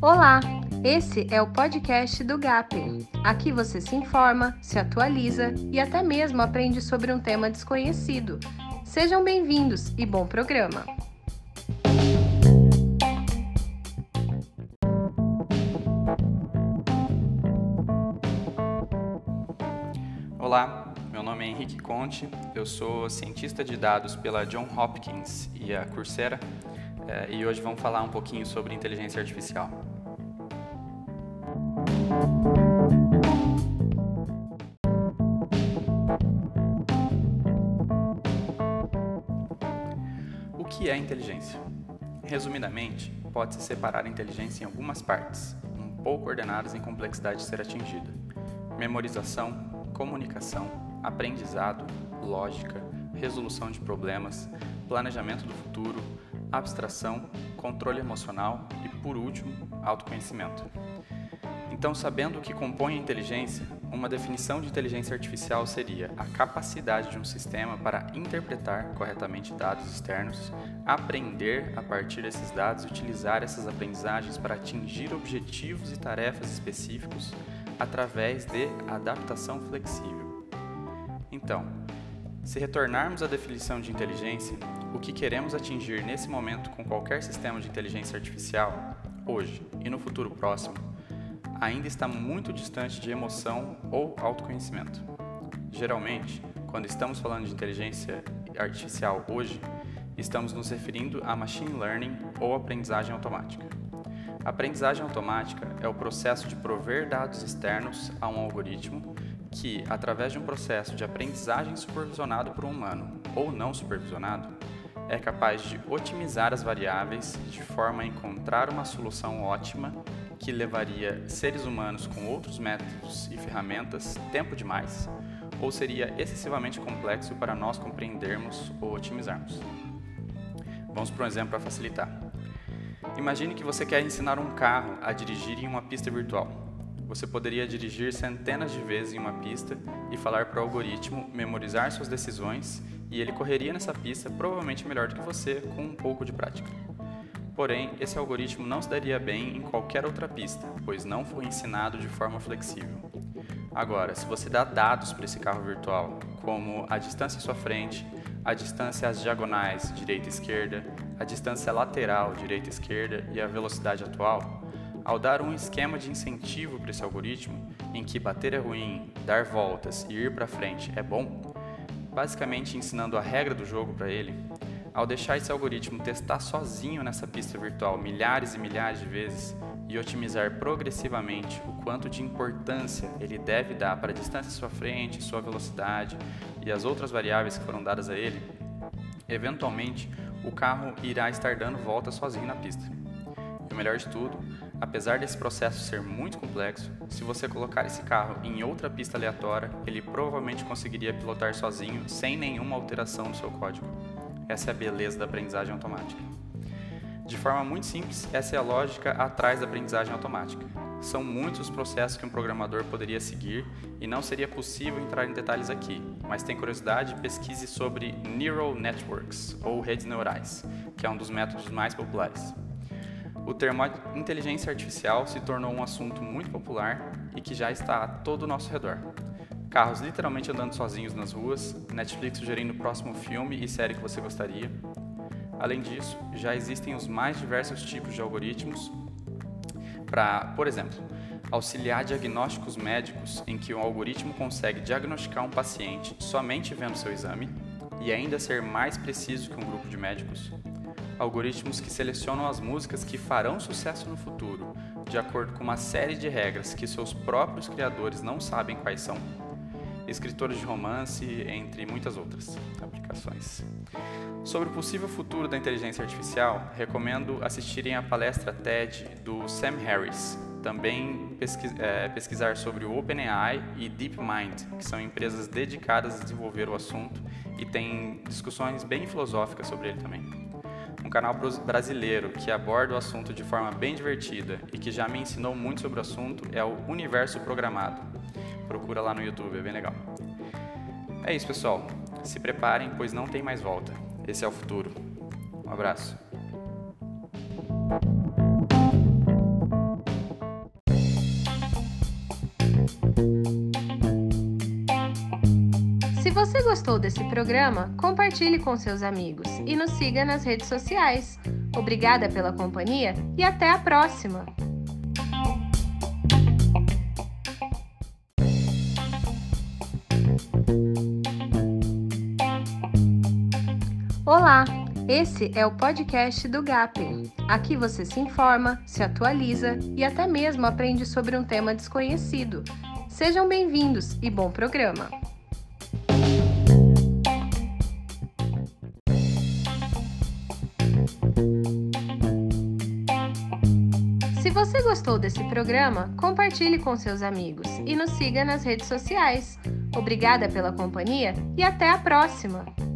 Olá, esse é o podcast do GAP. Aqui você se informa, se atualiza e até mesmo aprende sobre um tema desconhecido. Sejam bem-vindos e bom programa! Olá, meu nome é Henrique Conte, eu sou cientista de dados pela John Hopkins e a Coursera eh, e hoje vamos falar um pouquinho sobre inteligência artificial. O que é inteligência? Resumidamente, pode-se separar a inteligência em algumas partes, um pouco ordenadas em complexidade de ser atingida. Memorização, comunicação, aprendizado, lógica, resolução de problemas, planejamento do futuro, abstração, controle emocional e, por último, autoconhecimento. Então, sabendo o que compõe a inteligência, uma definição de inteligência artificial seria a capacidade de um sistema para interpretar corretamente dados externos, aprender a partir desses dados e utilizar essas aprendizagens para atingir objetivos e tarefas específicos através de adaptação flexível. Então, se retornarmos à definição de inteligência, o que queremos atingir nesse momento com qualquer sistema de inteligência artificial, hoje e no futuro próximo, ainda está muito distante de emoção ou autoconhecimento. Geralmente, quando estamos falando de inteligência artificial hoje, estamos nos referindo a machine learning ou aprendizagem automática. Aprendizagem automática é o processo de prover dados externos a um algoritmo que, através de um processo de aprendizagem supervisionado por um humano ou não supervisionado, é capaz de otimizar as variáveis de forma a encontrar uma solução ótima que levaria seres humanos com outros métodos e ferramentas tempo demais ou seria excessivamente complexo para nós compreendermos ou otimizarmos. Vamos para um exemplo para facilitar. Imagine que você quer ensinar um carro a dirigir em uma pista virtual. Você poderia dirigir centenas de vezes em uma pista e falar para o algoritmo memorizar suas decisões e ele correria nessa pista provavelmente melhor do que você com um pouco de prática. Porém, esse algoritmo não se daria bem em qualquer outra pista, pois não foi ensinado de forma flexível. Agora, se você dá dados para esse carro virtual, como a distância à sua frente, a distância às diagonais direita e esquerda, a distância lateral direita e esquerda e a velocidade atual, ao dar um esquema de incentivo para esse algoritmo, em que bater é ruim, dar voltas e ir para frente é bom, basicamente ensinando a regra do jogo para ele, ao deixar esse algoritmo testar sozinho nessa pista virtual milhares e milhares de vezes e otimizar progressivamente o quanto de importância ele deve dar para a distância à sua frente, sua velocidade e as outras variáveis que foram dadas a ele, eventualmente o carro irá estar dando voltas sozinho na pista. E o melhor de tudo, apesar desse processo ser muito complexo, se você colocar esse carro em outra pista aleatória, ele provavelmente conseguiria pilotar sozinho sem nenhuma alteração no seu código. Essa é a beleza da aprendizagem automática. De forma muito simples, essa é a lógica atrás da aprendizagem automática. São muitos os processos que um programador poderia seguir e não seria possível entrar em detalhes aqui, mas tem curiosidade, pesquise sobre Neural Networks, ou redes neurais, que é um dos métodos mais populares. O termo inteligência artificial se tornou um assunto muito popular e que já está a todo o nosso redor. Carros literalmente andando sozinhos nas ruas, Netflix sugerindo o próximo filme e série que você gostaria. Além disso, já existem os mais diversos tipos de algoritmos para, por exemplo, auxiliar diagnósticos médicos em que o algoritmo consegue diagnosticar um paciente somente vendo seu exame e ainda ser mais preciso que um grupo de médicos. Algoritmos que selecionam as músicas que farão sucesso no futuro, de acordo com uma série de regras que seus próprios criadores não sabem quais são. Escritores de romance, entre muitas outras aplicações. Sobre o possível futuro da inteligência artificial, recomendo assistirem à palestra TED do Sam Harris, também é, pesquisar sobre o OpenAI e DeepMind, que são empresas dedicadas a desenvolver o assunto e tem discussões bem filosóficas sobre ele também. Um canal brasileiro que aborda o assunto de forma bem divertida e que já me ensinou muito sobre o assunto é o Universo Programado. Procura lá no YouTube, é bem legal. É isso, pessoal. Se preparem, pois não tem mais volta. Esse é o futuro. Um abraço. Você gostou desse programa, compartilhe com seus amigos e nos siga nas redes sociais. Obrigada pela companhia e até a próxima! Olá, esse é o podcast do GAP. Aqui você se informa, se atualiza e até mesmo aprende sobre um tema desconhecido. Sejam bem-vindos e bom programa! Gostou desse programa, compartilhe com seus amigos e nos siga nas redes sociais. Obrigada pela companhia e até a próxima!